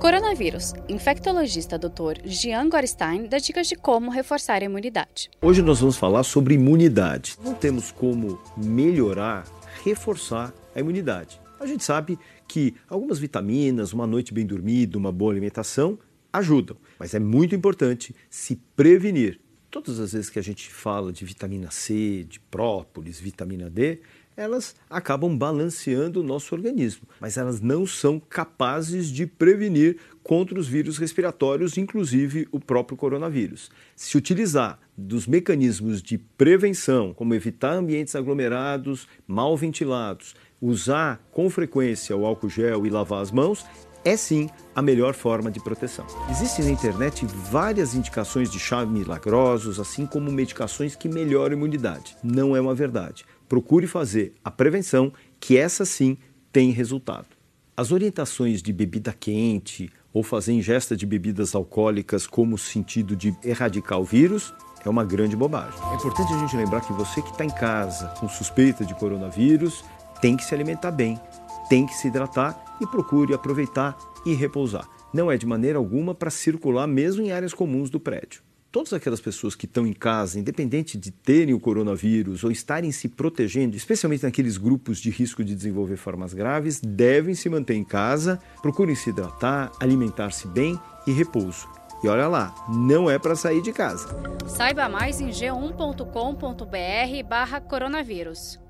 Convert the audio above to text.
Coronavírus. Infectologista Dr. Jean Gorstein dá dicas de como reforçar a imunidade. Hoje nós vamos falar sobre imunidade. Não temos como melhorar, reforçar a imunidade. A gente sabe que algumas vitaminas, uma noite bem dormida, uma boa alimentação ajudam, mas é muito importante se prevenir. Todas as vezes que a gente fala de vitamina C, de própolis, vitamina D, elas acabam balanceando o nosso organismo, mas elas não são capazes de prevenir contra os vírus respiratórios, inclusive o próprio coronavírus. Se utilizar dos mecanismos de prevenção, como evitar ambientes aglomerados, mal ventilados, usar com frequência o álcool gel e lavar as mãos, é sim a melhor forma de proteção. Existem na internet várias indicações de chá milagrosos, assim como medicações que melhoram a imunidade. Não é uma verdade. Procure fazer a prevenção, que essa sim tem resultado. As orientações de bebida quente ou fazer ingesta de bebidas alcoólicas como sentido de erradicar o vírus é uma grande bobagem. É importante a gente lembrar que você que está em casa com suspeita de coronavírus tem que se alimentar bem, tem que se hidratar e procure aproveitar e repousar. Não é de maneira alguma para circular mesmo em áreas comuns do prédio. Todas aquelas pessoas que estão em casa, independente de terem o coronavírus ou estarem se protegendo, especialmente naqueles grupos de risco de desenvolver formas graves, devem se manter em casa, procurem se hidratar, alimentar-se bem e repouso. E olha lá, não é para sair de casa. Saiba mais em g1.com.br/coronavírus.